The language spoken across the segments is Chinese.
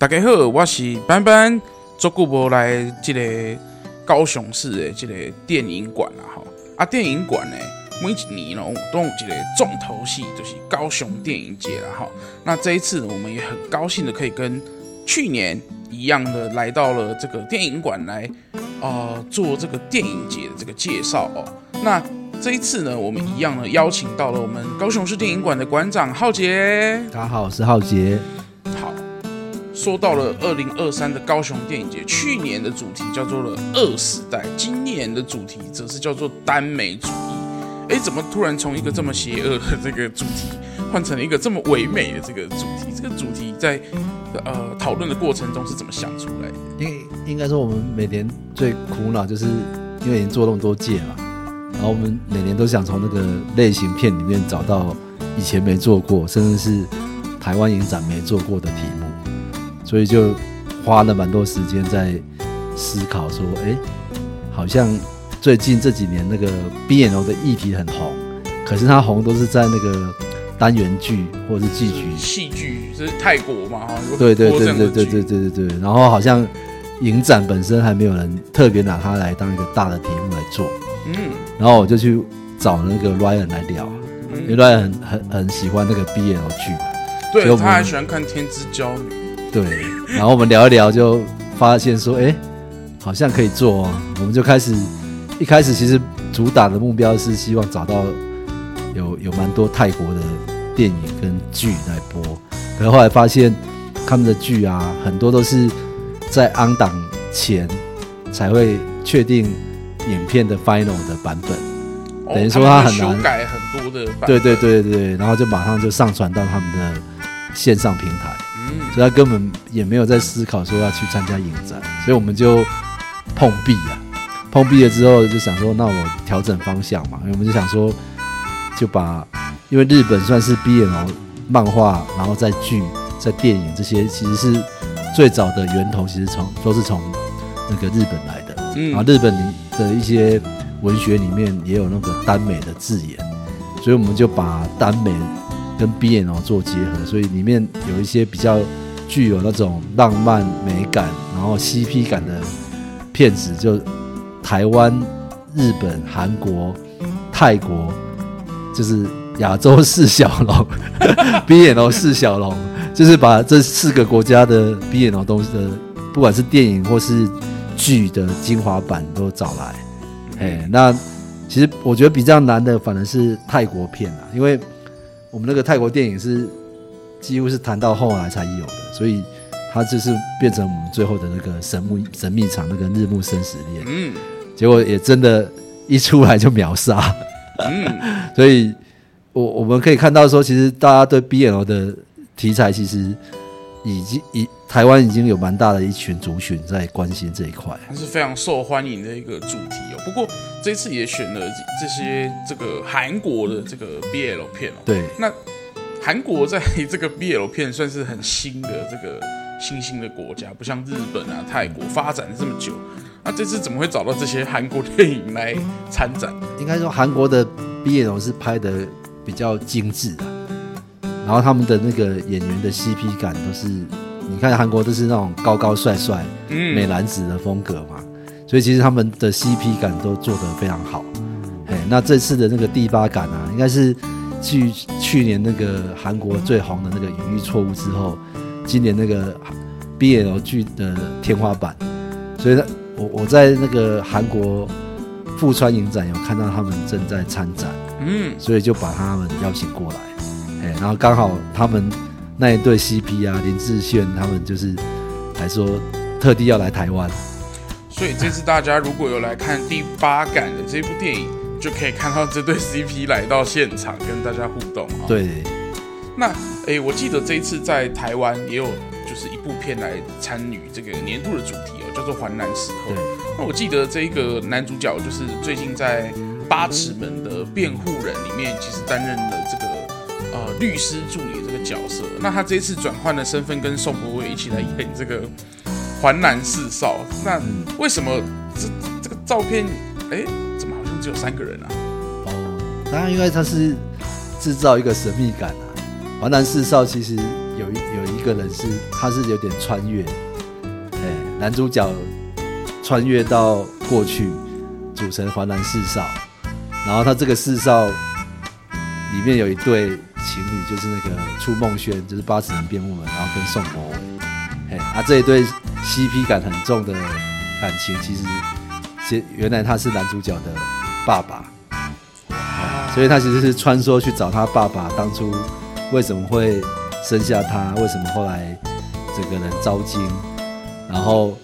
大家好，我是班班，足久无来这个高雄市的这个电影馆啦，哈啊！电影馆呢，每一年呢都有这个重头戏，就是高雄电影节啦，哈。那这一次，我们也很高兴的可以跟去年一样的来到了这个电影馆来，呃，做这个电影节的这个介绍哦。那这一次呢，我们一样呢邀请到了我们高雄市电影馆的馆长浩杰。大家好，我是浩杰。说到了二零二三的高雄电影节，去年的主题叫做了二时代，今年的主题则是叫做耽美主义。哎，怎么突然从一个这么邪恶的这个主题，换成了一个这么唯美的这个主题？这个主题在呃讨论的过程中是怎么想出来的？因为应该说我们每年最苦恼，就是因为已经做那么多届嘛，然后我们每年都想从那个类型片里面找到以前没做过，甚至是台湾影展没做过的题目。所以就花了蛮多时间在思考，说，哎，好像最近这几年那个 BL 的议题很红，可是它红都是在那个单元剧或者是戏剧，戏剧是泰国嘛？哈，对对对对对对对对对。然后好像影展本身还没有人特别拿它来当一个大的题目来做，嗯。然后我就去找那个 Ryan 来聊，因为 Ryan 很很很喜欢那个 BL 剧，对，他还喜欢看《天之骄女》。对，然后我们聊一聊，就发现说，哎，好像可以做哦。我们就开始，一开始其实主打的目标是希望找到有有蛮多泰国的电影跟剧来播，可是后来发现他们的剧啊，很多都是在 on 档前才会确定影片的 final 的版本，哦、等于说他很难修改很多的版本，对对对对，然后就马上就上传到他们的线上平台。所以他根本也没有在思考说要去参加影展，所以我们就碰壁啊，碰壁了之后就想说，那我调整方向嘛，因为我们就想说，就把因为日本算是 BL 漫画，然后在剧、在电影这些，其实是最早的源头，其实从都是从那个日本来的，嗯，然后日本的一些文学里面也有那个耽美的字眼，所以我们就把耽美。跟 BL 做结合，所以里面有一些比较具有那种浪漫美感，然后 CP 感的片子，就台湾、日本、韩国、泰国，就是亚洲四小龙，BL 四小龙，就是把这四个国家的 BL 东西的，不管是电影或是剧的精华版都找来。哎，那其实我觉得比较难的反而是泰国片啊，因为。我们那个泰国电影是几乎是谈到后来才有的，所以它就是变成我们最后的那个神秘神秘场那个日暮生死恋。嗯，结果也真的，一出来就秒杀。嗯，所以我我们可以看到说，其实大家对 BL 的题材其实已经以台湾已经有蛮大的一群族群在关心这一块，它是非常受欢迎的一个主题哦。不过。这次也选了这些这个韩国的这个 BL 片哦。对，那韩国在这个 BL 片算是很新的这个新兴的国家，不像日本啊、泰国发展这么久。那这次怎么会找到这些韩国电影来参展？应该说韩国的 BL 是拍的比较精致的，然后他们的那个演员的 CP 感都是，你看韩国都是那种高高帅帅、嗯、美男子的风格嘛。所以其实他们的 CP 感都做得非常好，哎，那这次的那个第八感啊，应该是继去年那个韩国最红的那个《隐喻错误》之后，今年那个 BL 剧的天花板。所以呢，我我在那个韩国富川影展有看到他们正在参展，嗯，所以就把他们邀请过来，哎，然后刚好他们那一对 CP 啊，林志炫他们就是还说特地要来台湾。所以这次大家如果有来看第八感的这部电影，就可以看到这对 CP 来到现场跟大家互动啊。对。那哎、欸，我记得这一次在台湾也有就是一部片来参与这个年度的主题哦，叫做《环南时候》。对。那我记得这个男主角就是最近在《八尺门的辩护人》里面，其实担任了这个呃律师助理这个角色。那他这一次转换了身份，跟宋博伟一起来演这个。环南四少，那为什么这这个照片，哎、怎么好像只有三个人啊？哦，当然，因为他是制造一个神秘感啊。环南四少其实有一有一个人是他是有点穿越，哎，男主角穿越到过去，组成环南四少，然后他这个四少里面有一对情侣，就是那个初梦轩，就是八尺门变木门，然后跟宋博伟，哎，啊这一对 CP 感很重的感情，其实其原来他是男主角的爸爸。所以他其实是穿梭去找他爸爸，当初为什么会生下他？为什么后来整个人遭惊？然后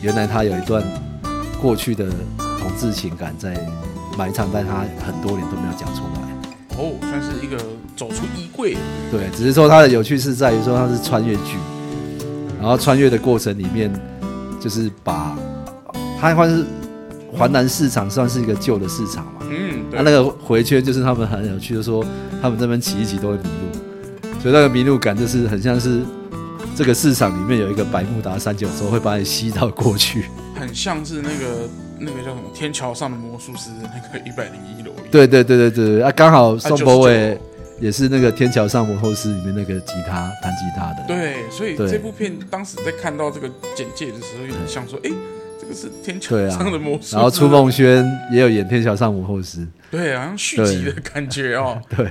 原来他有一段过去的同志情感在埋藏在他很多年都没有讲出来。一个走出衣柜。对，只是说它的有趣是在于说它是穿越剧，然后穿越的过程里面就是把他还是。环南市场算是一个旧的市场嘛，嗯，他、啊、那个回圈就是他们很有趣的说，他们这边骑一骑都会迷路，所以那个迷路感就是很像是这个市场里面有一个百慕达三角洲会把你吸到过去，很像是那个那个叫什么天桥上的魔术师那个一百零一楼。对对对对对啊，刚好宋博伟也是那个天桥上魔术师里面那个吉他弹吉他的。对，所以这部片当时在看到这个简介的时候，有点像说，哎。这个是天桥上的魔术，然后初梦轩也有演天桥上魔术师，对，好像续集的感觉哦。对，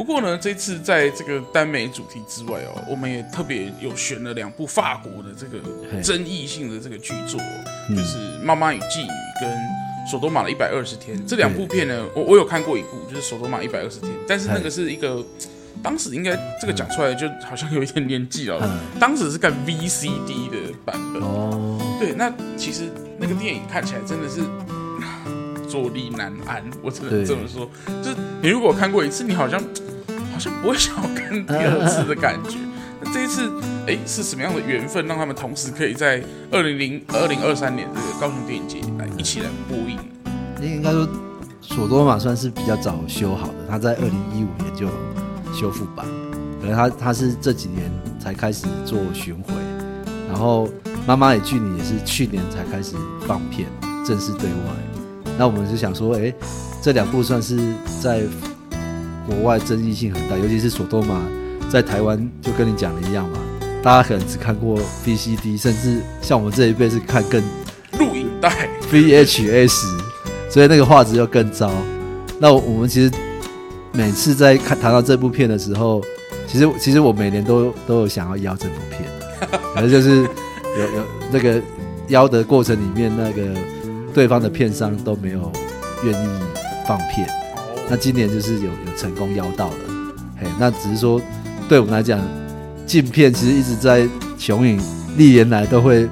不过呢，这次在这个耽美主题之外哦，我们也特别有选了两部法国的这个争议性的这个剧作，就是《妈妈与妓女》跟《索多玛的一百二十天》这两部片呢，我我有看过一部，就是《索多玛一百二十天》，但是那个是一个。当时应该这个讲出来就好像有一点年纪了。嗯、当时是看 VCD 的版本。哦，对，那其实那个电影看起来真的是坐立难安，我只能这么说。就是你如果看过一次，你好像好像不会想要看第二次的感觉。那这一次，哎，是什么样的缘分让他们同时可以在二零零二零二三年这个高雄电影节来一起来播映？应该说，索多玛算是比较早修好的，他在二零一五年就。修复版，可能他他是这几年才开始做巡回，然后《妈妈也距离》也是去年才开始放片，正式对外。那我们就想说，哎，这两部算是在国外争议性很大，尤其是《索多玛》在台湾就跟你讲的一样嘛，大家可能只看过 VCD，甚至像我们这一辈是看更录影带 VHS，所以那个画质又更糟。那我们其实。每次在看谈到这部片的时候，其实其实我每年都都有想要邀这部片，反正就是有有那个邀的过程里面，那个对方的片商都没有愿意放片。那今年就是有有成功邀到了，嘿，那只是说对我们来讲，镜片其实一直在雄影历年来都会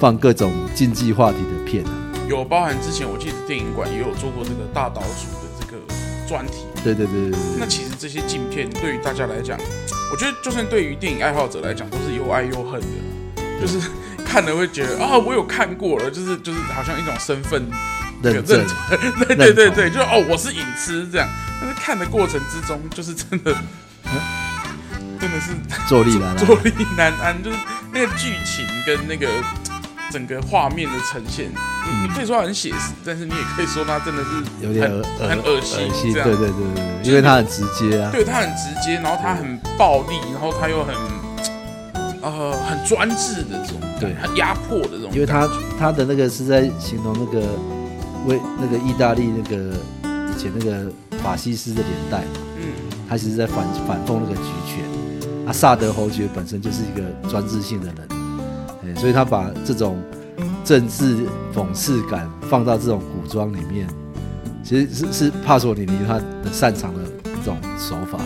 放各种竞技话题的片啊。有包含之前我记得电影馆也有做过这个大岛主的这个专题。对对对对，对，那其实这些镜片对于大家来讲，我觉得就算对于电影爱好者来讲，都是又爱又恨的。就是 看了会觉得啊，我有看过了，就是就是好像一种身份认证。对对对对，就哦，我是影痴这样。但是看的过程之中，就是真的，真的是 坐立难安，坐立难安，就是那个剧情跟那个。整个画面的呈现，你你可以说它很写实，但是你也可以说它真的是有点很恶心，心，对对对对，因为它很直接啊，对，它很直接，然后它很暴力，然后它又很呃很专制的这种，对，很压迫的这种，因为它它的那个是在形容那个为那个意大利那个以前那个法西斯的年代嘛，嗯，他其实在反反讽那个集权，啊，萨德侯爵本身就是一个专制性的人。所以他把这种政治讽刺感放到这种古装里面，其实是是帕索里尼他的擅长的这种手法。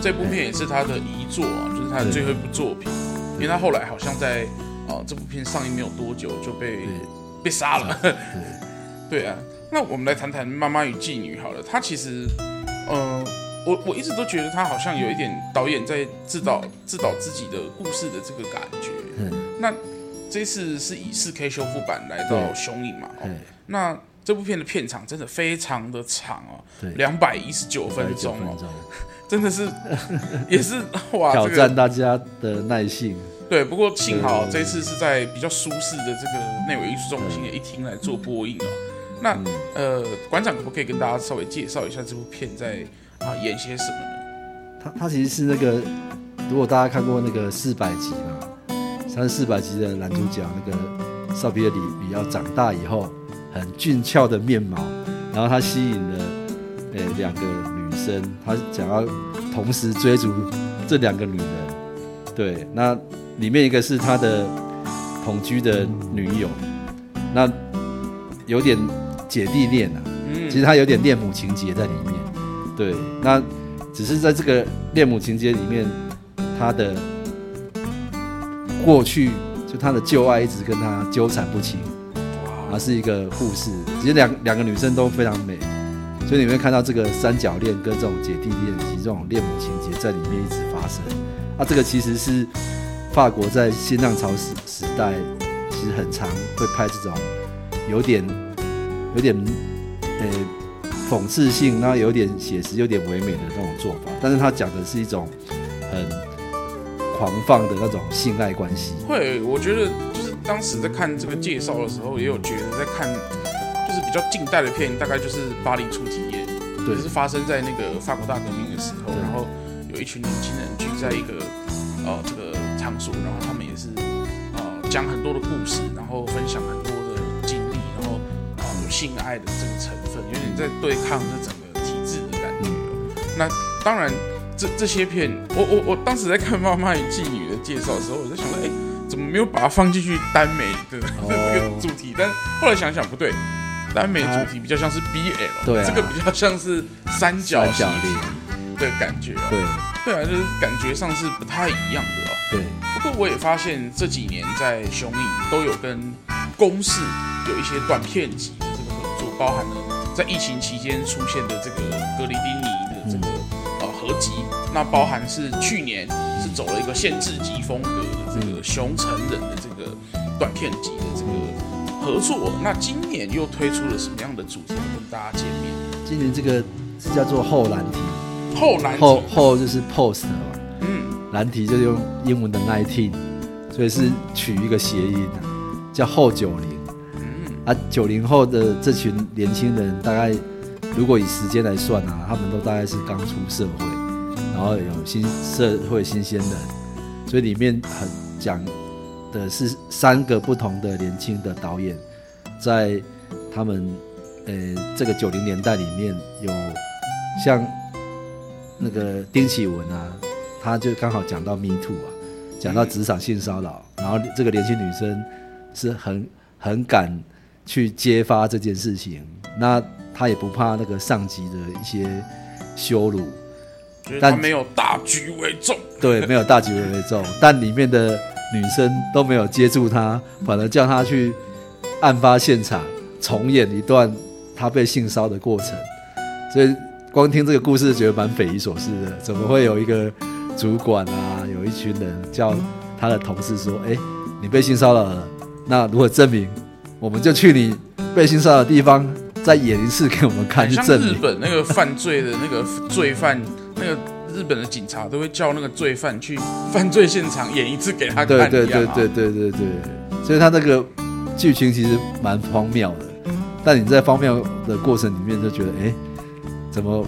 这部片也是他的遗作啊，就是他的最后一部作品。因为他后来好像在啊这部片上映没有多久就被被杀了。对对啊，那我们来谈谈《妈妈与妓女》好了。他其实，呃，我我一直都觉得他好像有一点导演在自导自导自己的故事的这个感觉。嗯，那。这次是以四 K 修复版来到雄影嘛？哦，那这部片的片长真的非常的长哦，两百一十九分钟哦，真的是 也是 哇，挑战大家的耐性。对，不过幸好这次是在比较舒适的这个内惟艺术中心的一厅来做播映哦。那呃，馆长可不可以跟大家稍微介绍一下这部片在啊演些什么呢？他他其实是那个如果大家看过那个四百集嘛，他是四百集的男主角，那个少皮尔里里奥长大以后很俊俏的面貌，然后他吸引了呃两个女生，他想要同时追逐这两个女人。对，那里面一个是他的同居的女友，那有点姐弟恋啊，其实他有点恋母情节在里面。对，那只是在这个恋母情节里面。他的过去，就他的旧爱一直跟他纠缠不清。而是一个护士，其实两两个女生都非常美，所以你会看到这个三角恋跟这种姐弟恋以及这种恋母情节在里面一直发生。啊，这个其实是法国在新浪潮时时代，其实很常会拍这种有点有点呃讽刺性，然后有点写实、有点唯美的那种做法。但是他讲的是一种很。狂放的那种性爱关系，会，我觉得就是当时在看这个介绍的时候，也有觉得在看，就是比较近代的片，大概就是巴黎初体验，对，就是发生在那个法国大革命的时候，然后有一群年轻人聚在一个呃这个场所，然后他们也是呃讲很多的故事，然后分享很爱的这个成分，有点在对抗这整个体制的感觉。嗯、那当然。这这些片，我我我当时在看《妈妈与妓女》的介绍的时候，我在想说，哎，怎么没有把它放进去耽美的 这个主题？但后来想想不对，耽美主题比较像是 BL，对，这个比较像是三角形的感觉。对对啊，就是感觉上是不太一样的哦。对。不过我也发现这几年在雄影都有跟公式有一些短片集包含了在疫情期间出现的这个格里丁尼的这个呃。合集，那包含是去年是走了一个限制级风格的这个熊成人的这个短片集的这个合作，那今年又推出了什么样的主题跟大家见面？今年这个是叫做后蓝题，后蓝后后就是 post 嘛，嗯，蓝题就是用英文的 nineteen，所以是取一个谐音叫后九零，啊，九零后的这群年轻人大概。如果以时间来算啊，他们都大概是刚出社会，然后有新社会新鲜人，所以里面很讲的是三个不同的年轻的导演，在他们呃这个九零年代里面有像那个丁启文啊，他就刚好讲到 Me Too 啊，讲到职场性骚扰，然后这个年轻女生是很很敢去揭发这件事情，那。他也不怕那个上级的一些羞辱，但没有大局为重。对，没有大局为重。但里面的女生都没有接住他，反而叫他去案发现场重演一段他被性骚的过程。所以光听这个故事，觉得蛮匪夷所思的。怎么会有一个主管啊，有一群人叫他的同事说：“哎，你被性骚扰了，那如何证明？我们就去你被性骚扰的地方。”再演一次给我们看，像日本那个犯罪的那个罪犯，那个日本的警察都会叫那个罪犯去犯罪现场演一次给他看。对对对对对对对，所以他那个剧情其实蛮荒谬的，但你在荒谬的过程里面就觉得，哎，怎么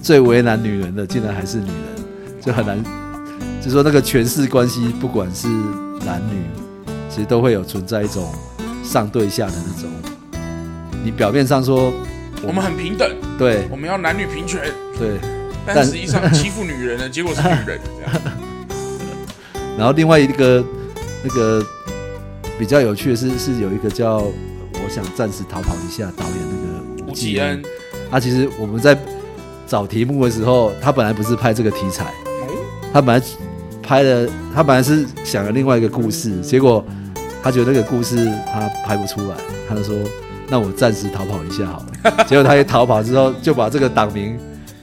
最为难女人的竟然还是女人，就很难，就说那个权势关系，不管是男女，其实都会有存在一种上对下的那种。你表面上说我们很平等，对，我们要男女平权，对，但实际上欺负女人的结果是女人这样。然后另外一个那个比较有趣的是，是有一个叫我想暂时逃跑一下导演那个吴继恩，他其实我们在找题目的时候，他本来不是拍这个题材，他本来拍的他本来是想了另外一个故事，结果他觉得那个故事他拍不出来，他就说。那我暂时逃跑一下好了。结果他一逃跑之后，就把这个党名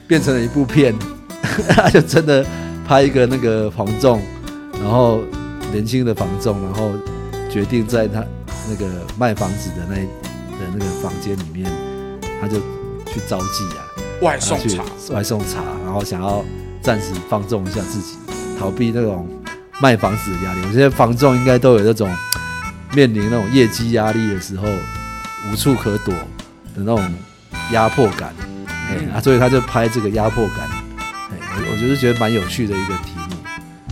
变成了一部片，他就真的拍一个那个房仲，然后年轻的房仲，然后决定在他那个卖房子的那的那个房间里面，他就去招妓啊，外送茶，外送茶，然后想要暂时放纵一下自己，逃避那种卖房子的压力。我觉得房仲应该都有那种面临那种业绩压力的时候。无处可躲的那种压迫感，哎啊，所以他就拍这个压迫感，哎，我我就是觉得蛮有趣的一个题目。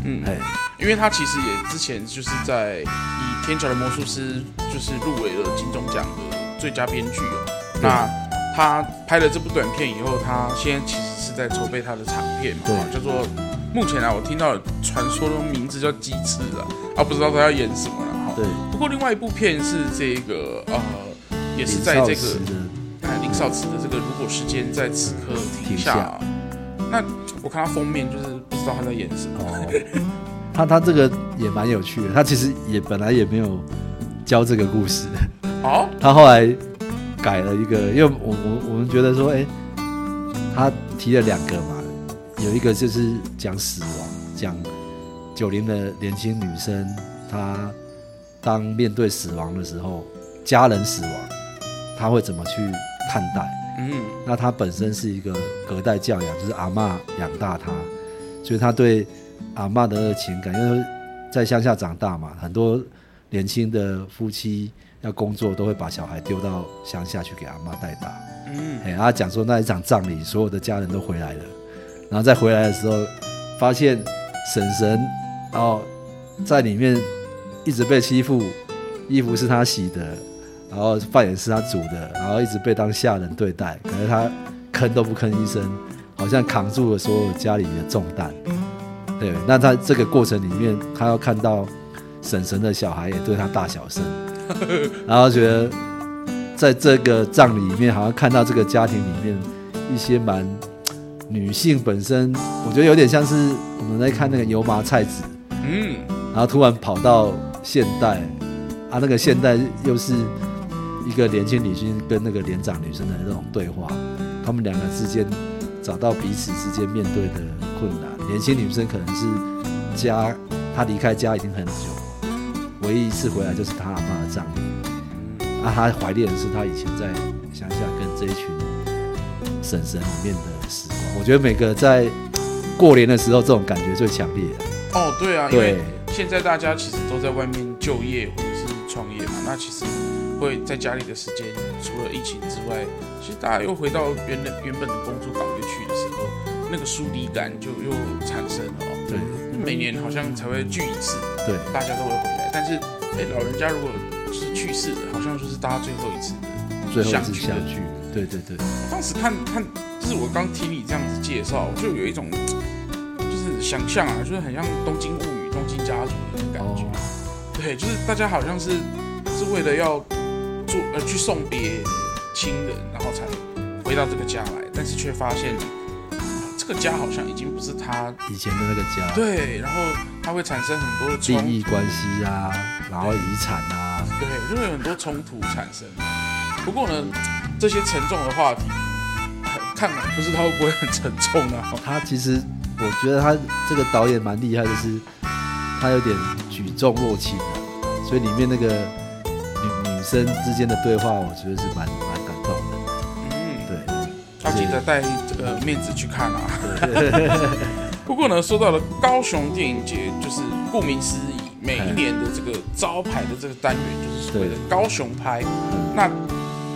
嗯，哎，因为他其实也之前就是在以《天桥的魔术师》就是入围了金钟奖的最佳编剧哦。那他拍了这部短片以后，他现在其实是在筹备他的长片嘛，叫做目前啊，我听到传说的名字叫《鸡翅》啊，啊，不知道他要演什么了哈。对。不过另外一部片是这个呃，也是在这个林少慈的这个《如果时间在此刻停下》。那我看他封面，就是不知道他在演什么。哦、他他这个也蛮有趣的，他其实也本来也没有教这个故事。哦。他后来改了一个，因为我我我们觉得说，哎、欸，他提了两个嘛，有一个就是讲死亡，讲九零的年轻女生，她当面对死亡的时候，家人死亡，他会怎么去看待？嗯，那他本身是一个隔代教养，就是阿嬷养大他，所以他对阿嬷的那个情感，因为在乡下长大嘛，很多年轻的夫妻要工作，都会把小孩丢到乡下去给阿妈带大。嗯，哎，他讲说那一场葬礼，所有的家人都回来了，然后再回来的时候，发现婶婶，然后在里面一直被欺负，衣服是他洗的。然后饭也是他煮的，然后一直被当下人对待，可是他吭都不吭一声，好像扛住了所有家里的重担。对，那他这个过程里面，他要看到婶婶的小孩也对他大小声，然后觉得在这个葬礼里面，好像看到这个家庭里面一些蛮女性本身，我觉得有点像是我们在看那个油麻菜籽，嗯，然后突然跑到现代，啊，那个现代又是。一个年轻女性跟那个年长女生的那种对话，他们两个之间找到彼此之间面对的困难。年轻女生可能是家，她离开家已经很久，唯一一次回来就是她阿妈的葬礼。啊，她怀念的是她以前在乡下跟这一群婶婶里面的时光。我觉得每个在过年的时候，这种感觉最强烈。哦，对啊，对，现在大家其实都在外面就业或者是创业嘛，那其实。会在家里的时间，除了疫情之外，其实大家又回到原本原本的工作岗位去的时候，那个疏离感就又产生了哦。对，每年好像才会聚一次，对，大家都会回来。但是，哎，老人家如果就是去世的，好像就是大家最后一次的相聚。相聚，对对对。当时看看，就是我刚听你这样子介绍，就有一种就是想象啊，就是很像《东京物语》《东京家族》的感觉。哦、对，就是大家好像是是为了要做。呃，去送别亲人，然后才回到这个家来，但是却发现，这个家好像已经不是他以前的那个家。对，然后他会产生很多的利益关系啊，然后遗产啊，对，就会有很多冲突产生。不过呢，这些沉重的话题，看来不知道会不会很沉重啊。他其实，我觉得他这个导演蛮厉害的是，他有点举重若轻，所以里面那个。女女生之间的对话，我觉得是蛮蛮感动的。嗯，对，要记得带这个面子去看啊。不过呢，说到了高雄电影节，就是顾名思义，每一年的这个招牌的这个单元，就是所谓的高雄拍。那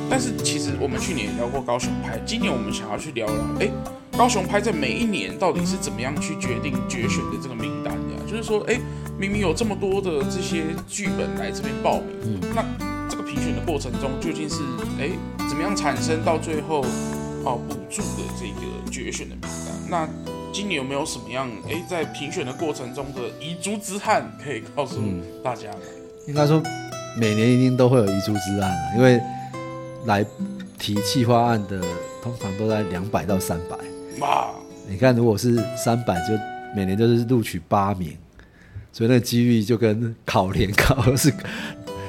但是其实我们去年也聊过高雄拍，今年我们想要去聊聊，哎，高雄拍在每一年到底是怎么样去决定决选的这个名单的？就是说，哎，明明有这么多的这些剧本来这边报名，嗯，那。评选的过程中，究竟是哎怎么样产生到最后哦补助的这个决选的名单？那今年有没有什么样哎在评选的过程中的遗珠之憾可以告诉大家呢？应该说每年一定都会有遗珠之憾，因为来提企划案的通常都在两百到三百。哇！你看，如果是三百，就每年就是录取八名，所以那个几率就跟考联考是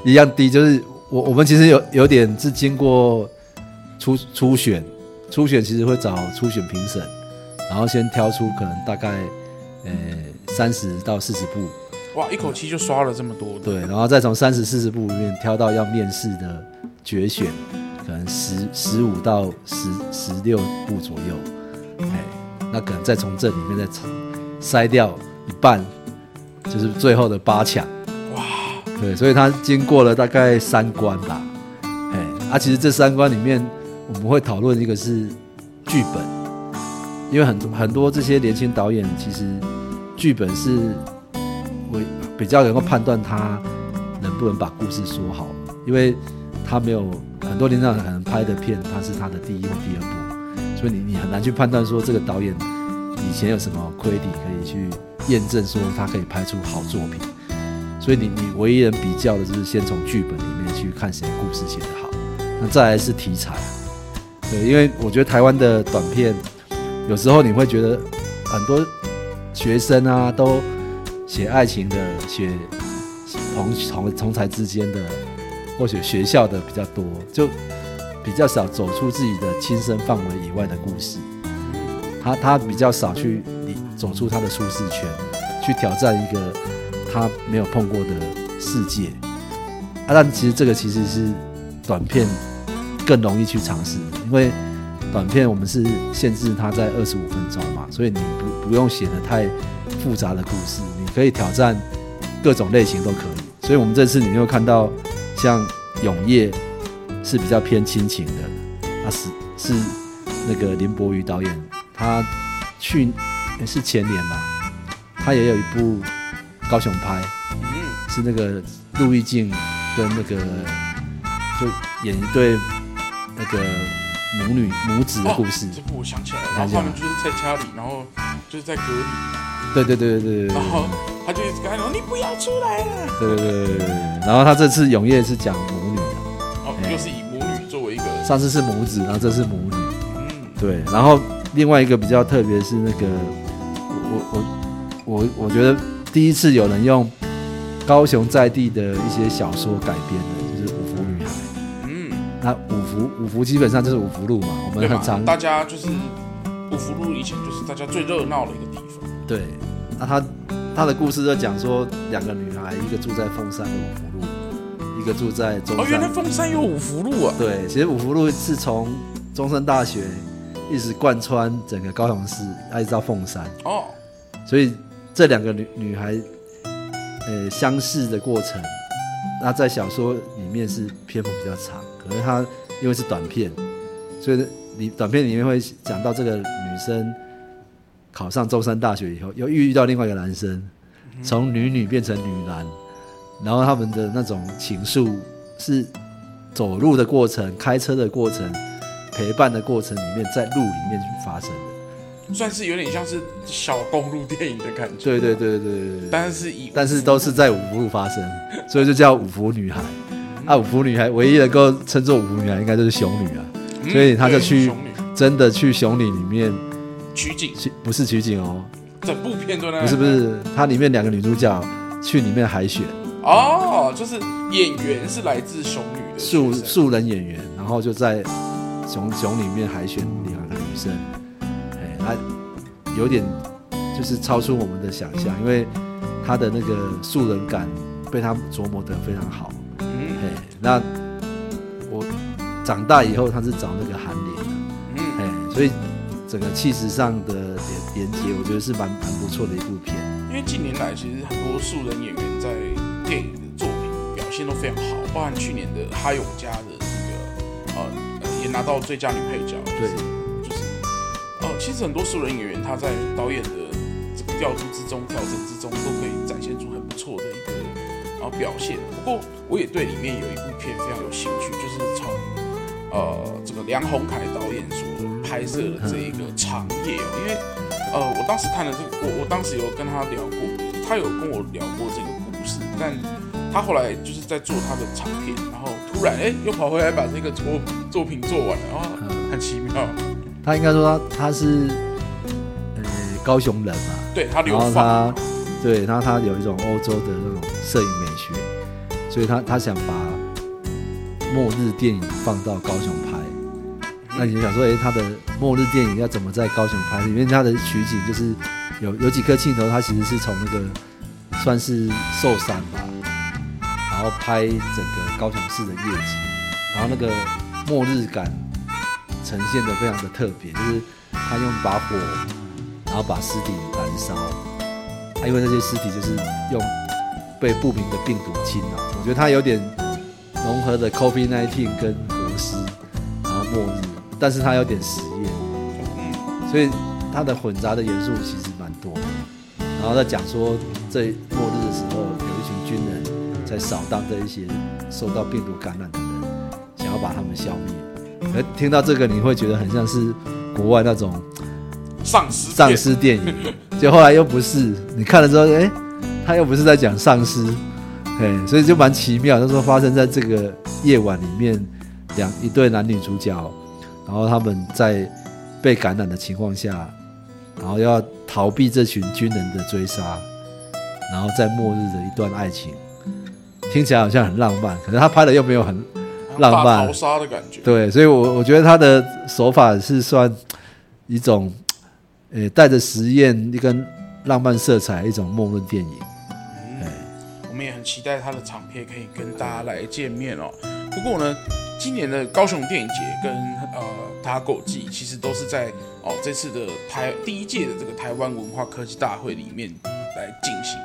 一样低，就是。我我们其实有有点是经过初初选，初选其实会找初选评审，然后先挑出可能大概呃三十到四十部，哇，一口气就刷了这么多，对，然后再从三十四十部里面挑到要面试的决选，可能十十五到十十六部左右，哎，那可能再从这里面再筛掉一半，就是最后的八强。哇。对，所以他经过了大概三关吧，哎，啊，其实这三关里面，我们会讨论一个是剧本，因为很多很多这些年轻导演其实剧本是我比较能够判断他能不能把故事说好，因为他没有很多年长可能拍的片，他是他的第一或第二部，所以你你很难去判断说这个导演以前有什么亏底可以去验证说他可以拍出好作品。所以你你唯一能比较的就是先从剧本里面去看谁故事写得好，那再来是题材。对，因为我觉得台湾的短片有时候你会觉得很多学生啊都写爱情的，写同同同才之间的，或许学校的比较多，就比较少走出自己的亲身范围以外的故事。他他比较少去你走出他的舒适圈，去挑战一个他没有碰过的世界。啊，但其实这个其实是短片更容易去尝试，因为短片我们是限制它在二十五分钟嘛，所以你不不用写的太复杂的故事，你可以挑战各种类型都可以。所以我们这次你会看到，像《永夜》是比较偏亲情的，他是是那个林柏瑜导演，他去也是前年吧，他也有一部高雄拍，是那个陆毅静跟那个就演一对。那个母女母子的故事，这部我想起来了。然后他们就是在家里，然后就是在隔离。对对对对对对。然后他就一直跟他说：“你不要出来了。”对对对对对。然后他这次永夜是讲母女的，哦，又是以母女作为一个。上次是母子，然后这是母女。嗯，对。然后另外一个比较特别是那个，我我我我我觉得第一次有人用高雄在地的一些小说改编的。就是五福女孩。嗯那五福五福基本上就是五福路嘛，我们很常大家就是五福路以前就是大家最热闹的一个地方。对，那他他的故事就讲说两个女孩，一个住在凤山的五福路，一个住在中山。哦，原来凤山有五福路啊？对，其实五福路是从中山大学一直贯穿整个高雄市，一直到凤山。哦，所以这两个女女孩呃相识的过程，那在小说里面是篇幅比较长。可是她因为是短片，所以你短片里面会讲到这个女生考上中山大学以后，又遇到另外一个男生，从女女变成女男，然后他们的那种情愫是走路的过程、开车的过程、陪伴的过程里面，在路里面去发生的，算是有点像是小公路电影的感觉。对对对对对对，但是以但是都是在五福路发生，所以就叫五福女孩。啊，五福女孩唯一能够称作五福女孩，应该就是熊女啊，嗯、所以她就去真的去熊女里面取景，不是取景哦，整部片都在，不是不是，它里面两个女主角去里面海选。哦，就是演员是来自熊女的素素人演员，然后就在熊熊里面海选两个女生，哎，她有点就是超出我们的想象，因为她的那个素人感被她琢磨得非常好。嗯哎，那我长大以后，他是找那个韩林的，嗯，哎，所以整个气质上的连连接，我觉得是蛮蛮不错的一部片。因为近年来，其实很多素人演员在电影的作品表现都非常好，包含去年的哈永家的也拿到最佳女配角。对，就是哦、呃，其实很多素人演员他在导演的这个调度之中、调整之中，都可以展现出很不错的一个。表现。不过，我也对里面有一部片非常有兴趣，就是从呃这个梁鸿凯导演所拍摄的这一个长夜哦。因为呃，我当时看了这个，我我当时有跟他聊过，他有跟我聊过这个故事，但他后来就是在做他的长片，然后突然哎又跑回来把这个作作品做完了，然后很奇妙。他应该说他他是呃高雄人嘛，对他流放。对然后，他有一种欧洲的那种摄影美学，所以他他想把末日电影放到高雄拍。那你就想说，哎，他的末日电影要怎么在高雄拍？因为他的取景就是有有几颗镜头，他其实是从那个算是寿山吧，然后拍整个高雄市的夜景，然后那个末日感呈现得非常的特别，就是他用把火，然后把尸体燃烧。他因为那些尸体就是用被不明的病毒侵扰，我觉得他有点融合的 COVID-19 跟活尸，然后末日，但是他有点实验，所以他的混杂的元素其实蛮多的。然后在讲说，这末日的时候，人在扫荡这一些受到病毒感染的人，想要把他们消灭。而听到这个，你会觉得很像是国外那种丧尸丧尸电影，就后来又不是。你看了之后，哎，他又不是在讲丧尸，哎，所以就蛮奇妙。他说发生在这个夜晚里面，两一对男女主角，然后他们在被感染的情况下。然后要逃避这群军人的追杀，然后在末日的一段爱情，听起来好像很浪漫，可是他拍的又没有很浪漫，逃杀的感觉。对，所以我我觉得他的手法是算一种，呃，带着实验一根浪漫色彩一种末日电影。嗯，我们也很期待他的长片可以跟大家来见面哦。不过呢，今年的高雄电影节跟呃打狗记其实都是在。哦，这次的台第一届的这个台湾文化科技大会里面来进行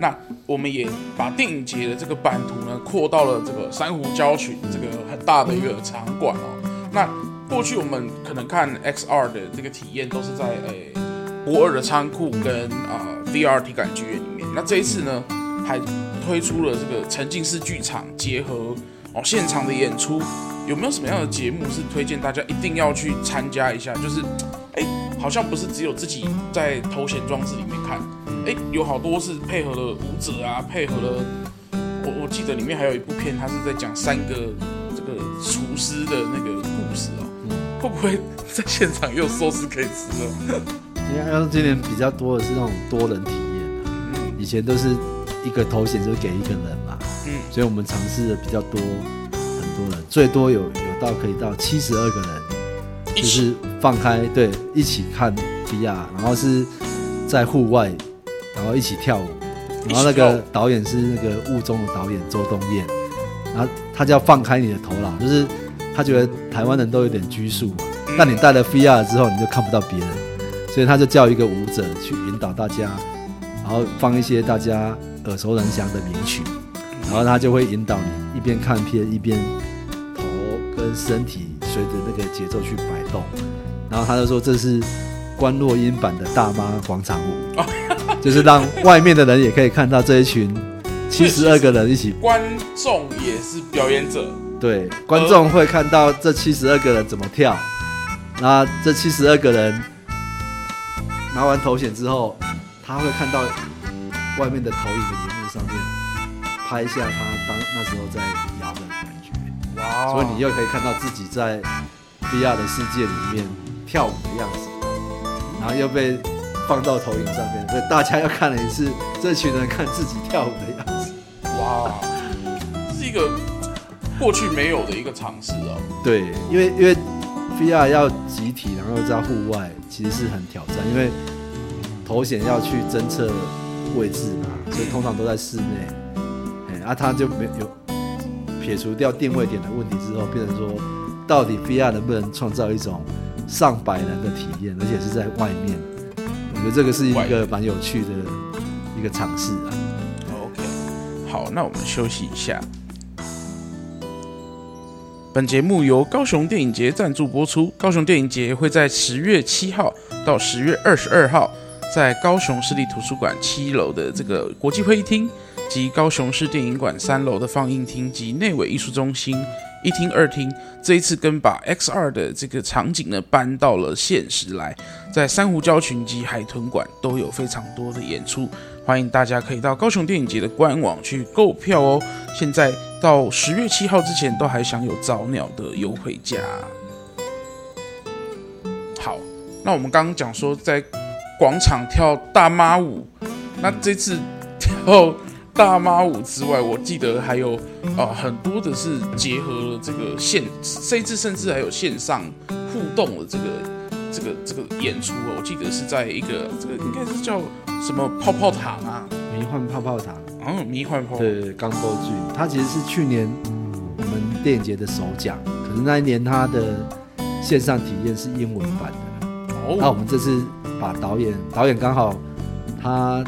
那我们也把电影节的这个版图呢扩到了这个珊瑚礁群这个很大的一个场馆哦。那过去我们可能看 XR 的这个体验都是在诶驳二的仓库跟啊、呃、VR 体感剧院里面。那这一次呢，还推出了这个沉浸式剧场结合哦现场的演出，有没有什么样的节目是推荐大家一定要去参加一下？就是。好像不是只有自己在头显装置里面看，哎，有好多是配合了舞者啊，配合了我我记得里面还有一部片，它是在讲三个这个厨师的那个故事啊，会不会在现场又有寿司可以吃了？因为像今年比较多的是那种多人体验啊，嗯，以前都是一个头衔就给一个人嘛，嗯，所以我们尝试的比较多，很多人，最多有有到可以到七十二个人。就是放开对，一起看 VR，然后是在户外，然后一起跳舞，然后那个导演是那个雾中的导演周东燕，然后他叫放开你的头脑，就是他觉得台湾人都有点拘束嘛，但你戴了 VR 之后，你就看不到别人，所以他就叫一个舞者去引导大家，然后放一些大家耳熟能详的名曲，然后他就会引导你一边看片一边头跟身体。随着那个节奏去摆动，然后他就说这是关洛音版的大妈广场舞，就是让外面的人也可以看到这一群七十二个人一起。观众也是表演者，对，观众会看到这七十二个人怎么跳。那这七十二个人拿完头衔之后，他会看到外面的投影的荧幕上面拍下他当那时候在摇的。感觉。哇所以你又可以看到自己在 VR 的世界里面跳舞的样子，然后又被放到投影上面，所以大家又看了一次这群人看自己跳舞的样子。哇.是一个过去没有的一个尝试哦。对，因为因为 VR 要集体，然后在户外其实是很挑战，因为头显要去侦测位置嘛，所以通常都在室内。哎，啊，他就没有。撇除掉定位点的问题之后，变成说，到底 VR 能不能创造一种上百人的体验，而且是在外面？我觉得这个是一个蛮有趣的一个尝试啊。OK，好，那我们休息一下。本节目由高雄电影节赞助播出。高雄电影节会在十月七号到十月二十二号，在高雄市立图书馆七楼的这个国际会议厅。及高雄市电影馆三楼的放映厅及内委艺术中心一厅二厅，这一次跟把 X 二的这个场景呢搬到了现实来，在珊瑚礁群及海豚馆都有非常多的演出，欢迎大家可以到高雄电影节的官网去购票哦。现在到十月七号之前都还享有早鸟的优惠价。好，那我们刚刚讲说在广场跳大妈舞，那这次跳。大妈舞之外，我记得还有啊、呃、很多的是结合了这个线，甚至甚至还有线上互动的这个这个这个演出哦。我记得是在一个这个应该是叫什么泡泡糖啊，迷幻泡泡糖，嗯，迷幻泡泡。对，刚播剧，它其实是去年我们电影节的首奖，可是那一年它的线上体验是英文版的。哦，那我们这次把导演导演刚好他。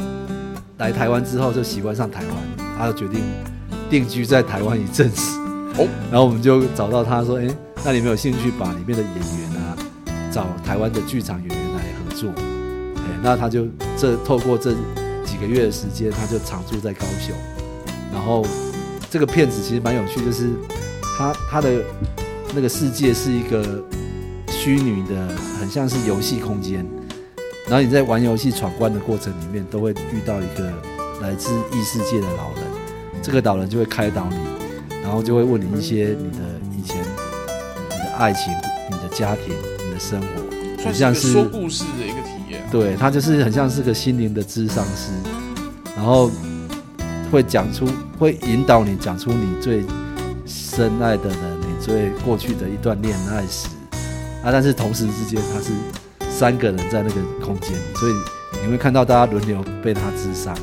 来台湾之后就喜欢上台湾，他就决定定居在台湾一阵子。哦，然后我们就找到他说：“哎，那你有没有兴趣把里面的演员啊，找台湾的剧场演员来合作？”哎，那他就这透过这几个月的时间，他就常住在高雄。然后这个片子其实蛮有趣，就是他他的那个世界是一个虚拟的，很像是游戏空间。然后你在玩游戏闯关的过程里面，都会遇到一个来自异世界的老人，这个老人就会开导你，然后就会问你一些你的以前、你的爱情、你的家庭、你的生活，很像是说故事的一个体验。对，他就是很像是个心灵的智商师，然后会讲出、会引导你讲出你最深爱的人、你最过去的一段恋爱史啊，但是同时之间他是。三个人在那个空间里，所以你会看到大家轮流被他咨商，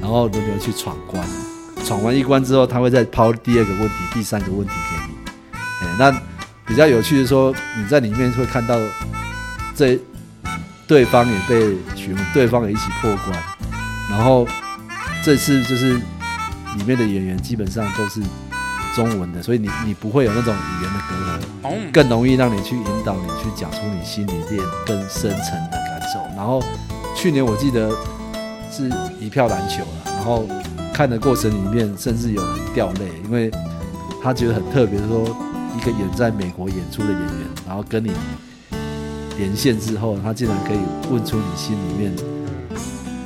然后轮流去闯关。闯完一关之后，他会再抛第二个问题、第三个问题给你。哎，那比较有趣的说，你在里面会看到这对方也被询问，对方也一起破关。然后这次就是里面的演员基本上都是中文的，所以你你不会有那种语言的隔阂，更容易让你去引导你去讲出你心里面更深层的感受。然后去年我记得是一票难求了，然后看的过程里面甚至有人掉泪，因为他觉得很特别，说一个远在美国演出的演员，然后跟你连线之后，他竟然可以问出你心里面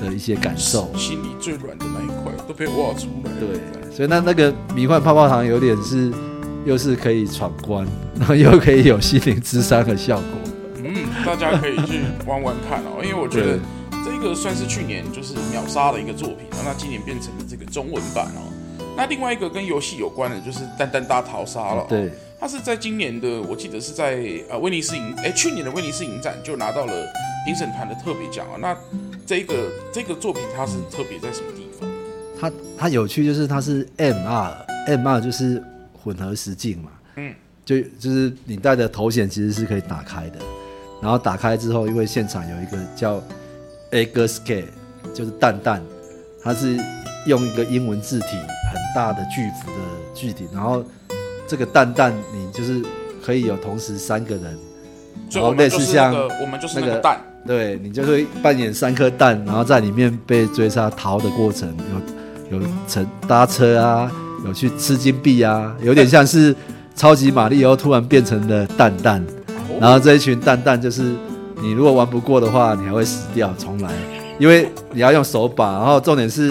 的一些感受，心里最软的那一块都被挖出来。对。所以那那个迷幻泡泡糖有点是，又是可以闯关，然后又可以有心灵之商的效果。嗯，大家可以去玩玩看哦，因为我觉得这个算是去年就是秒杀的一个作品，然后那今年变成了这个中文版哦。那另外一个跟游戏有关的，就是《蛋蛋大逃杀》了。对，它是在今年的，我记得是在呃威尼斯影，哎，去年的威尼斯影展就拿到了评审团的特别奖啊。那这个这个作品它是特别在什么地方？它它有趣就是它是 MR，MR 就是混合实境嘛，嗯，就就是你戴的头显其实是可以打开的，然后打开之后，因为现场有一个叫 Egg Skate，就是蛋蛋，它是用一个英文字体很大的巨幅的句体，然后这个蛋蛋你就是可以有同时三个人，然后类似像我们就是那个蛋，对，你就会扮演三颗蛋，然后在里面被追杀逃的过程有。有乘搭车啊，有去吃金币啊，有点像是超级玛丽，然后突然变成了蛋蛋，然后这一群蛋蛋就是你如果玩不过的话，你还会死掉重来，因为你要用手把，然后重点是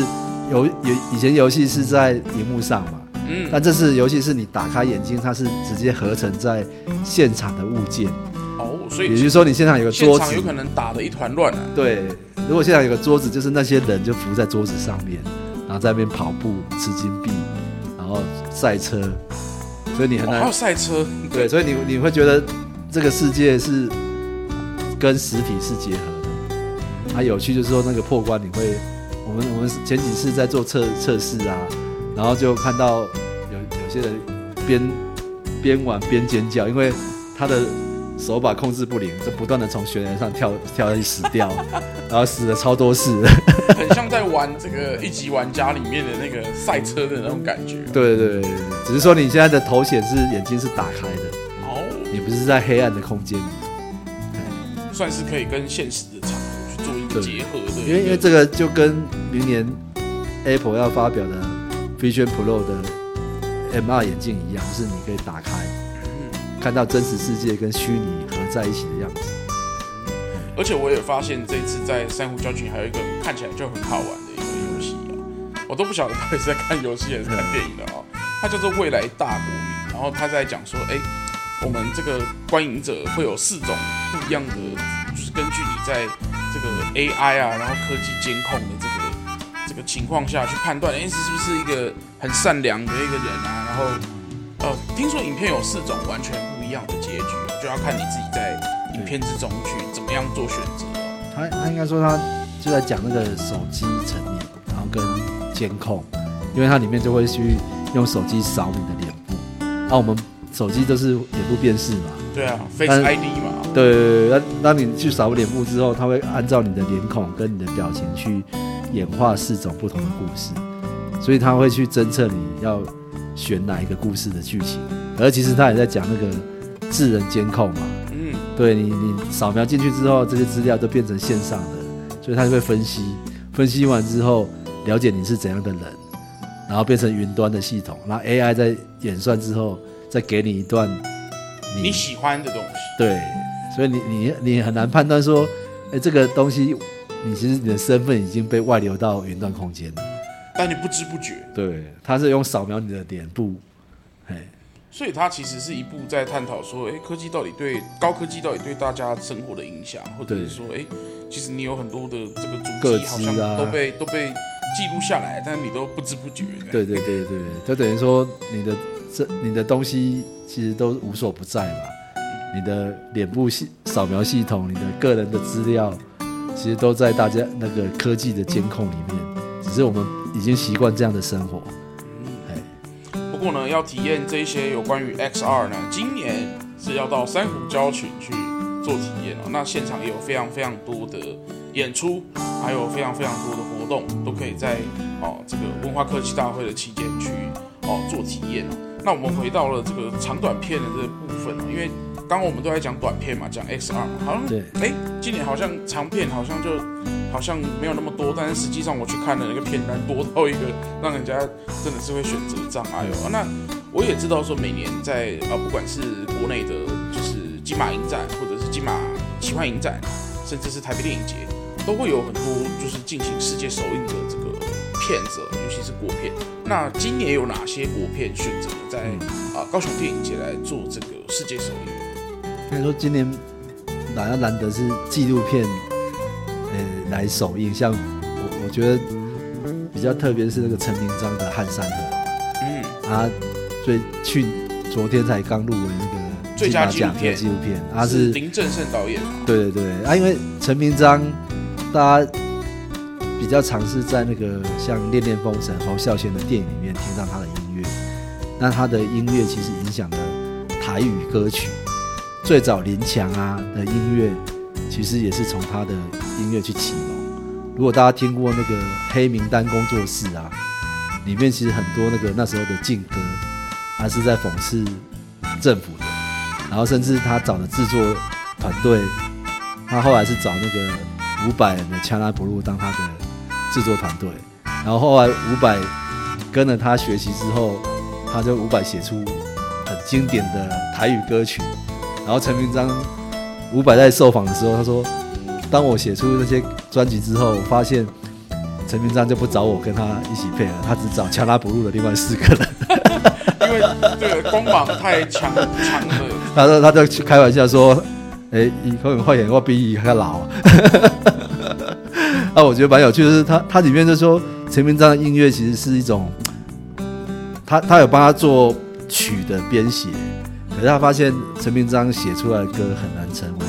游有以前游戏是在荧幕上嘛，嗯，但这次游戏是你打开眼睛，它是直接合成在现场的物件，哦，所以也就是说你现场有个桌子，有可能打的一团乱啊，对，如果现场有个桌子，就是那些人就浮在桌子上面。然后在那边跑步吃金币，然后赛车，所以你很难。还有赛车，对，所以你你会觉得这个世界是跟实体是结合的。它有趣就是说那个破关，你会，我们我们前几次在做测测试啊，然后就看到有有些人边边玩边尖叫，因为他的。手把控制不灵，就不断的从悬崖上跳跳下去死掉，然后死了超多次，很像在玩这个一级玩家里面的那个赛车的那种感觉。对对对，只是说你现在的头显是眼睛是打开的，哦，你不是在黑暗的空间里，算是可以跟现实的场合去做一个结合的。因为因为这个就跟明年 Apple 要发表的 Vision Pro 的 MR 眼镜一样，就是你可以打开。看到真实世界跟虚拟合在一起的样子，而且我也发现这次在珊瑚礁群还有一个看起来就很好玩的一个游戏啊，我都不晓得他是在看游戏还是看电影的啊。它叫做未来大国民，然后他在讲说，哎，我们这个观影者会有四种不一样的，就是根据你在这个 AI 啊，然后科技监控的这个这个情况下去判断，哎，是是不是一个很善良的一个人啊，然后。呃，听说影片有四种完全不一样的结局，就要看你自己在影片之中去怎么样做选择。他他应该说他就在讲那个手机成瘾，然后跟监控，因为它里面就会去用手机扫你的脸部。那、啊、我们手机都是脸部辨识嘛？对啊，Face ID 嘛。对对对，那当你去扫脸部之后，它会按照你的脸孔跟你的表情去演化四种不同的故事，所以他会去侦测你要。选哪一个故事的剧情，而其实他也在讲那个智能监控嘛。嗯，对你，你扫描进去之后，这些资料都变成线上的，所以它就会分析，分析完之后了解你是怎样的人，然后变成云端的系统，然后 AI 在演算之后再给你一段你，你喜欢的东西。对，所以你你你很难判断说，哎，这个东西你其实你的身份已经被外流到云端空间了，但你不知不觉。对，它是用扫描你的脸部，哎。所以它其实是一部在探讨说，哎，科技到底对高科技到底对大家生活的影响，或者是说，哎，其实你有很多的这个足迹好像都被都被记录下来，但是你都不知不觉。对对对对，就等于说你的这你的东西其实都无所不在嘛，你的脸部系扫描系统，你的个人的资料，其实都在大家那个科技的监控里面，只是我们已经习惯这样的生活。不过呢，要体验这些有关于 XR 呢，今年是要到珊瑚礁群去做体验哦。那现场也有非常非常多的演出，还有非常非常多的活动，都可以在哦这个文化科技大会的期间去哦做体验。那我们回到了这个长短片的这个部分哦，因为刚刚我们都在讲短片嘛，讲 XR 嘛，好像对，哎，今年好像长片好像就。好像没有那么多，但是实际上我去看了那个片单多到一个让人家真的是会选择障碍哦。那我也知道说，每年在啊，不管是国内的，就是金马影展，或者是金马奇幻影展，甚至是台北电影节，都会有很多就是进行世界首映的这个片子，尤其是国片。那今年有哪些国片选择在啊高雄电影节来做这个世界首映？应该说今年难要难得是纪录片。呃，来首映，像我我觉得比较特别是那个陈明章的《汉山河》，嗯，他最去昨天才刚入围那个最佳纪录片，纪录片，他是林正盛导演，对对对，啊，因为陈明章大家比较尝试在那个像《恋恋风尘》侯孝贤的电影里面听到他的音乐，那他的音乐其实影响了台语歌曲，最早林强啊的音乐。其实也是从他的音乐去启蒙。如果大家听过那个黑名单工作室啊，里面其实很多那个那时候的禁歌，他是在讽刺政府的。然后甚至他找的制作团队，他后来是找那个伍佰的枪拉布鲁当他的制作团队。然后后来伍佰跟了他学习之后，他就伍佰写出很经典的台语歌曲。然后陈明章。伍佰在受访的时候，他说：“当我写出那些专辑之后，我发现陈明章就不找我跟他一起配了，他只找强拉不入的另外四个人，因为这个光芒太强强了。”他说：“他就开玩笑说，哎、欸，以后会演我比你还老。”啊，我觉得蛮有趣的是，他他里面就说陈明章的音乐其实是一种，他他有帮他做曲的编写。可是他发现陈明章写出来的歌很难成为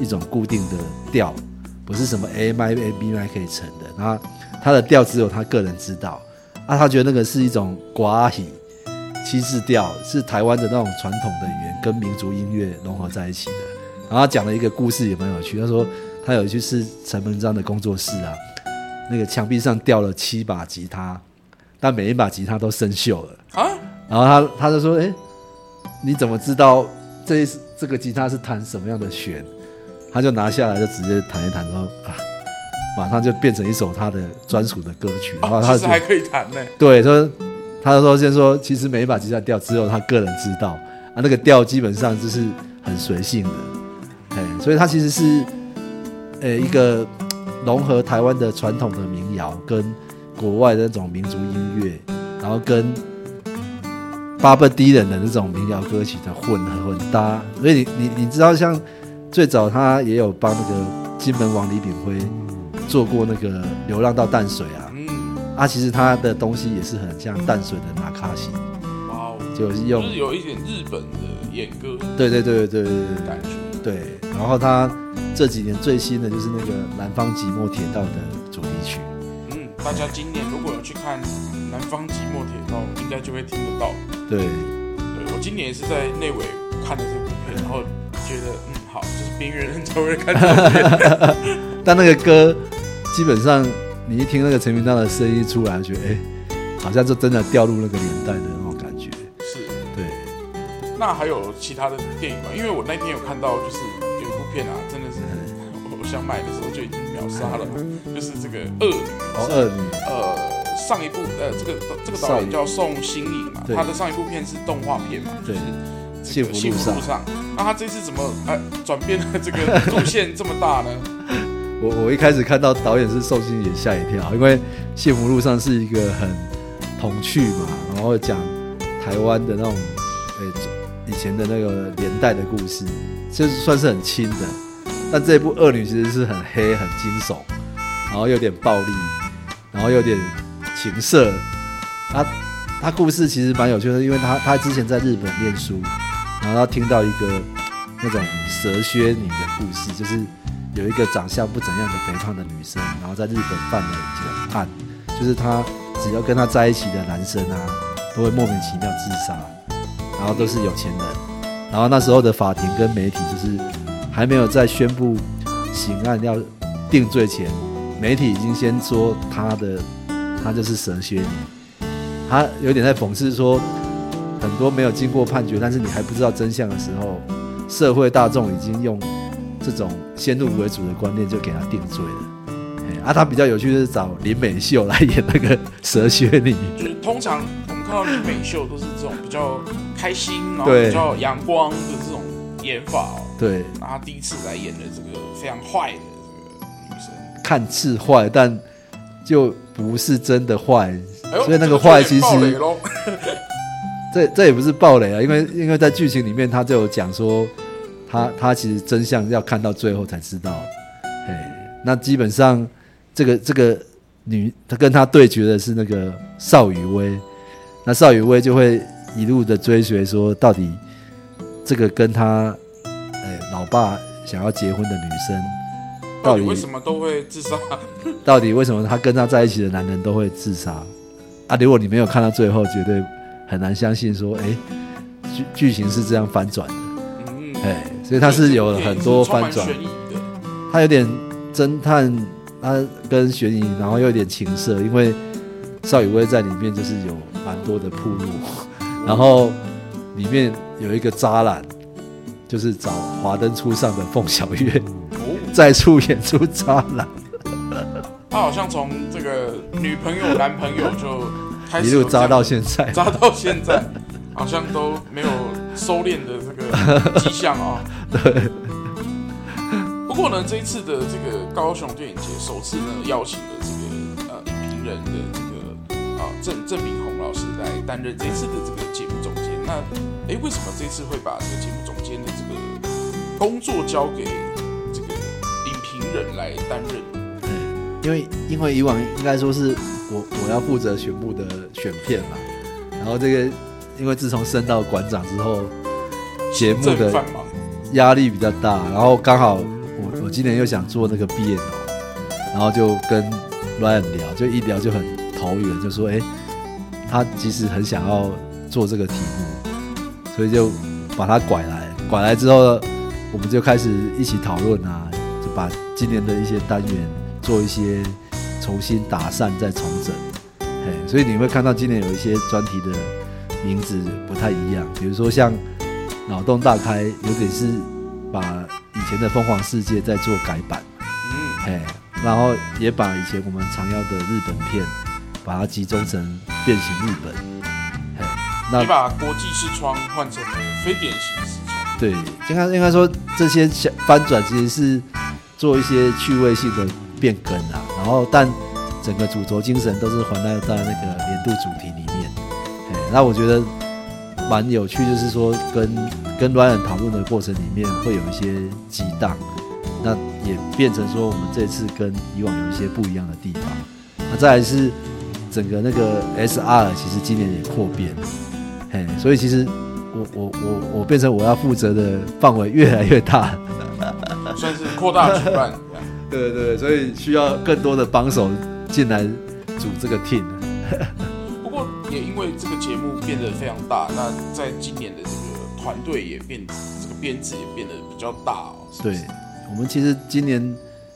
一种固定的调，不是什么 A I A B I 可以成的。他他的调只有他个人知道啊，他觉得那个是一种寡喜七字调，是台湾的那种传统的语言跟民族音乐融合在一起的。然后他讲了一个故事也蛮有趣，他说他有一次是陈明章的工作室啊，那个墙壁上吊了七把吉他，但每一把吉他都生锈了啊。然后他他就说，哎。你怎么知道这这个吉他是弹什么样的弦？他就拿下来就直接弹一弹，然后啊，马上就变成一首他的专属的歌曲。然后他其实还可以弹呢。对，说他说先说，其实每一把吉他调只有他个人知道啊，那个调基本上就是很随性的，哎，所以他其实是呃一个融合台湾的传统的民谣跟国外的那种民族音乐，然后跟。巴布迪人的那种民谣歌曲的混合混搭，所以你你你知道，像最早他也有帮那个金门王李炳辉做过那个《流浪到淡水》啊，嗯，啊，其实他的东西也是很像淡水的那卡西，哇哦，就是用就是有一点日本的演歌，对对对对对对对，感觉。对，然后他这几年最新的就是那个《南方寂寞铁道》的主题曲，嗯，大家今年如果有去看。南方寂寞铁道应该就会听得到。对，对我今年也是在内委看的这部片，然后觉得嗯好，就是边缘人才会看这部片。但那个歌基本上你一听那个陈明章的声音出来，觉得哎、欸，好像就真的掉入那个年代的那种感觉。是，对。那还有其他的电影吗？因为我那天有看到，就是有一部片啊，真的是 我想买的时候就已经秒秒杀了，就是这个恶女。哦，恶女。呃，上一部呃，这个这个导演叫宋欣颖嘛，他的上一部片是动画片嘛，就是这个《幸福路上》。那他这次怎么哎转变了这个路线这么大呢？我我一开始看到导演是宋欣颖，吓一跳，因为《幸福路上》是一个很童趣嘛，然后讲台湾的那种诶以前的那个年代的故事，就是算是很轻的。但这部《恶女》其实是很黑、很惊悚，然后有点暴力，然后有点情色。他他故事其实蛮有趣的，因为他他之前在日本念书，然后他听到一个那种蛇蝎女的故事，就是。有一个长相不怎样的肥胖的女生，然后在日本犯了一个案，就是她只要跟她在一起的男生啊，都会莫名其妙自杀，然后都是有钱人。然后那时候的法庭跟媒体就是还没有在宣布刑案要定罪前，媒体已经先说她的她就是蛇蝎女，他有点在讽刺说，很多没有经过判决，但是你还不知道真相的时候，社会大众已经用。这种先入为主的观念就给他定罪了，啊，他比较有趣的是找林美秀来演那个蛇蝎女。就是通常我们看到林美秀都是这种比较开心，然后比较阳光的这种演法哦。对，然后他第一次来演的这个非常坏的这个女生，看似坏，但就不是真的坏，哎、所以那个坏其实，这这也不是暴雷啊，因为因为在剧情里面他就有讲说。他他其实真相要看到最后才知道，哎，那基本上这个这个女，她跟他对决的是那个邵雨薇，那邵雨薇就会一路的追随，说到底这个跟他哎老爸想要结婚的女生，到底为什么都会自杀？到底为什么他跟他在一起的男人都会自杀？啊，如果你没有看到最后，绝对很难相信说，哎，剧剧情是这样翻转的，嗯哎。所以他是有很多翻转，他有点侦探，他跟悬疑，然后又有点情色，因为邵雨薇在里面就是有蛮多的铺路，然后里面有一个渣男，就是找华灯初上的凤小岳再出演出渣男，他好像从这个女朋友、男朋友就开始 一路渣到现在，渣到现在，好像都没有收敛的这个迹象啊。对。不过呢，这一次的这个高雄电影节首次呢邀请了这个呃影评人的这个啊郑郑炳宏老师来担任这次的这个节目总监。那哎，为什么这次会把这个节目总监的这个工作交给人来担任？对，因为因为以往应该说是我我要负责选部的选片嘛，然后这个。因为自从升到馆长之后，节目的压力比较大，然后刚好我我今年又想做那个毕业楼，然后就跟 Ryan 聊，就一聊就很投缘，就说哎，他其实很想要做这个题目，所以就把他拐来，拐来之后，我们就开始一起讨论啊，就把今年的一些单元做一些重新打散再重整，嘿，所以你会看到今年有一些专题的。名字不太一样，比如说像脑洞大开，有点是把以前的疯狂世界在做改版，嗯，哎，然后也把以前我们常要的日本片，把它集中成变形日本，嘿，那你把国际视窗换成了非典型视窗，对，应该应该说这些翻转其实是做一些趣味性的变更啊，然后但整个主轴精神都是环绕在那个年度主题里面。那我觉得蛮有趣，就是说跟跟 Ryan 讨论的过程里面会有一些激荡，那也变成说我们这次跟以往有一些不一样的地方。那再来是整个那个 SR，其实今年也扩编，嘿，所以其实我我我我变成我要负责的范围越来越大，扩大举办。对对对，所以需要更多的帮手进来组这个 team。不过也因为这个节目变得非常大，那在今年的这个团队也变，这个编制也变得比较大哦。是是对，我们其实今年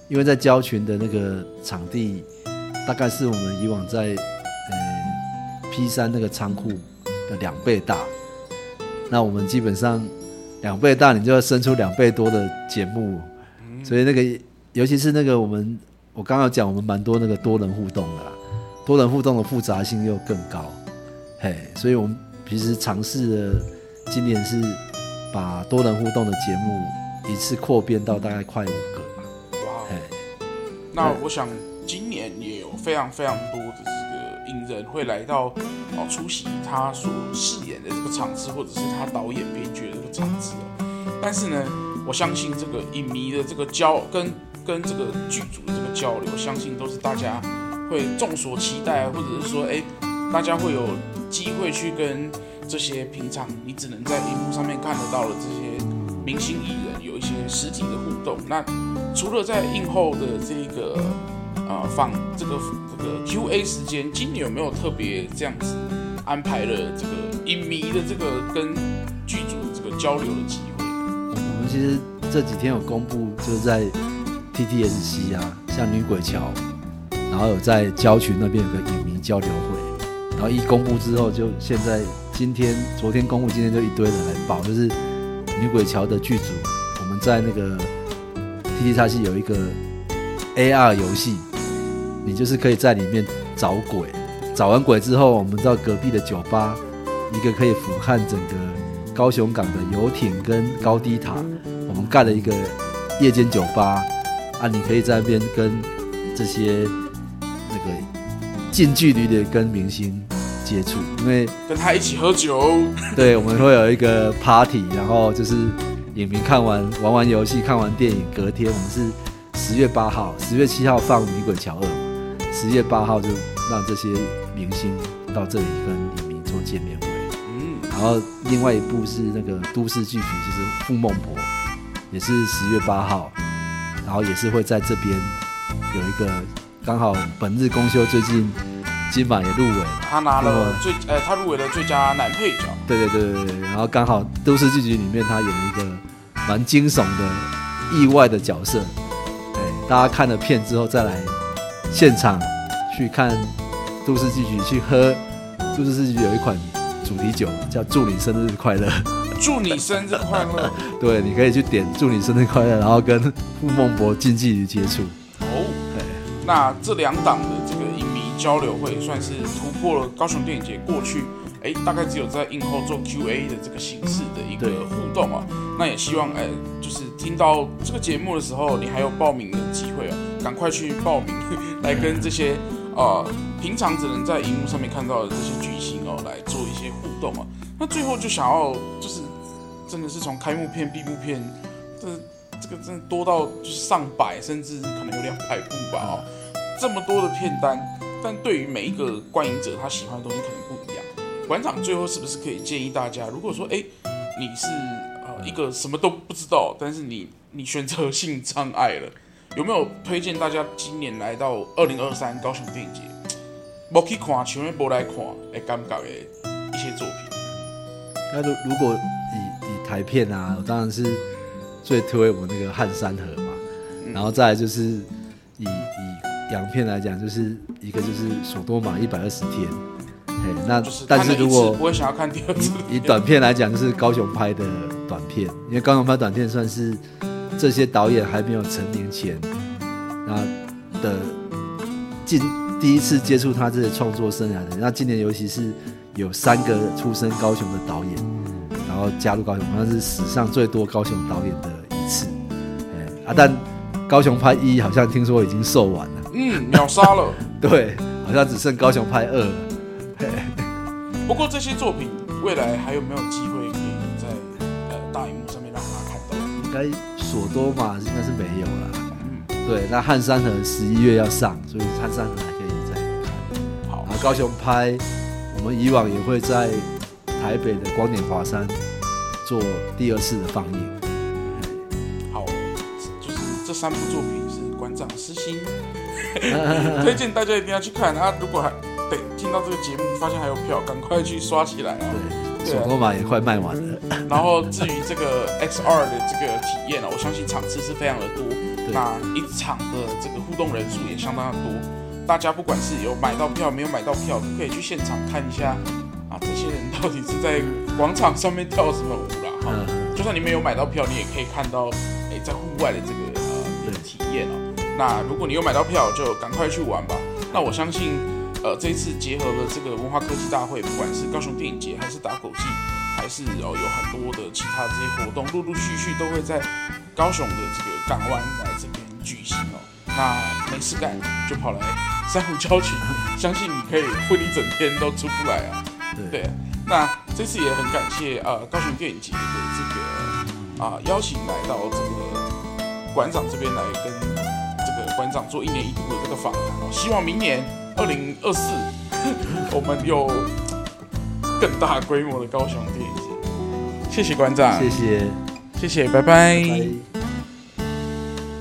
因为在交群的那个场地，大概是我们以往在嗯 P 三那个仓库的两倍大。那我们基本上两倍大，你就要生出两倍多的节目，嗯、所以那个尤其是那个我们我刚刚讲我们蛮多那个多人互动的啦，多人互动的复杂性又更高，嘿，所以我们平时尝试的今年是把多人互动的节目一次扩编到大概快五个，哇，嘿，那我想今年也有非常非常多的这个影人会来到哦出席他所饰演的这个场次，或者是他导演编剧的这个场次哦，但是呢。我相信这个影迷的这个交跟跟这个剧组的这个交流，相信都是大家会众所期待，或者是说，哎，大家会有机会去跟这些平常你只能在荧幕上面看得到的这些明星艺人有一些实体的互动。那除了在映后的这个呃放这个这个 Q&A 时间，今年有没有特别这样子安排了这个影迷的这个跟剧组的这个交流的机会？其实这几天有公布，就是在 TTSC 啊，像女鬼桥，然后有在郊区那边有个影迷交流会，然后一公布之后，就现在今天、昨天公布，今天就一堆人来报，就是女鬼桥的剧组，我们在那个 TTSC 有一个 AR 游戏，你就是可以在里面找鬼，找完鬼之后，我们到隔壁的酒吧，一个可以俯瞰整个。高雄港的游艇跟高低塔，我们盖了一个夜间酒吧啊，你可以在那边跟这些那个近距离的跟明星接触，因为跟他一起喝酒。对，我们会有一个 party，然后就是影迷看完玩完游戏，看完电影，隔天我们是十月八号，十月七号放《女鬼桥二》，十月八号就让这些明星到这里跟影迷做见面会。然后另外一部是那个都市剧集，就是《傅孟婆》，也是十月八号，然后也是会在这边有一个刚好本日公休，最近金马也入围，他拿了最呃，他入围了最佳男配角。对对对对对，然后刚好都市剧集里面他演了一个蛮惊悚的意外的角色，对，大家看了片之后再来现场去看都市剧集去喝都市剧集有一款。主题酒叫“祝你生日快乐”，祝你生日快乐。对，你可以去点“祝你生日快乐”，然后跟傅孟博近距离接触。哦，对，那这两档的这个影迷交流会算是突破了高雄电影节过去，哎，大概只有在映后做 Q&A 的这个形式的一个互动啊。那也希望，哎，就是听到这个节目的时候，你还有报名的机会啊，赶快去报名，来跟这些。啊、呃，平常只能在荧幕上面看到的这些巨星哦，来互动啊。那最后就想要，就是真的是从开幕片、闭幕片，这这个真的多到就是上百，甚至可能有两百部吧哦。这么多的片单，但对于每一个观影者，他喜欢的东西可能不一样。馆长最后是不是可以建议大家，如果说哎，你是呃一个什么都不知道，但是你你选择性障碍了。有没有推荐大家今年来到二零二三高雄电影节，没去看，前面不来看，哎，尴尬的一些作品。那如如果以以台片啊，我当然是最推我那个汉山河嘛，嗯、然后再来就是以以洋片来讲，就是一个就是索多玛一百二十天，哎，那但是如果不会想要看第二次，以短片来讲，就是高雄拍的短片，因为高雄拍短片算是。这些导演还没有成名前，那的近第一次接触他这些创作生涯的，那今年尤其是有三个出身高雄的导演，然后加入高雄，好像是史上最多高雄导演的一次。哎啊，但高雄拍一好像听说已经售完了，嗯，秒杀了。对，好像只剩高雄拍二了。不过这些作品未来还有没有机会可以在呃大荧幕上面让大家看到？应该。索多嘛应该是没有了，嗯，对，那汉山河十一月要上，所以汉山河还可以再看。好，高雄拍，我们以往也会在台北的光点华山做第二次的放映。好，就是这三部作品是馆长私心 推荐，大家一定要去看啊！如果还得听到这个节目，发现还有票，赶快去刷起来啊！对。索多玛也快卖完了，然后至于这个 XR 的这个体验呢，我相信场次是非常的多，那一场的这个互动人数也相当的多。大家不管是有买到票没有买到票，都可以去现场看一下啊，这些人到底是在广场上面跳什么舞啦？哈，就算你没有买到票，你也可以看到，哎，在户外的这个呃体验哦。那如果你有买到票，就赶快去玩吧。那我相信，呃，这一次结合了这个文化科技大会，不管是高雄电影节，还是打狗祭，还是哦有很多的其他这些活动，陆陆续续都会在高雄的这个港湾来这边举行哦。那没事干就跑来珊瑚礁群，相信你可以混一整天都出不来啊。对，对，那这次也很感谢呃高雄电影节的这个啊、呃、邀请来到这个馆长这边来跟这个馆长做一年一度的这个访谈哦。希望明年二零二四 我们有更大规模的高雄电影节。谢谢馆长，谢谢，谢谢，拜拜。拜拜。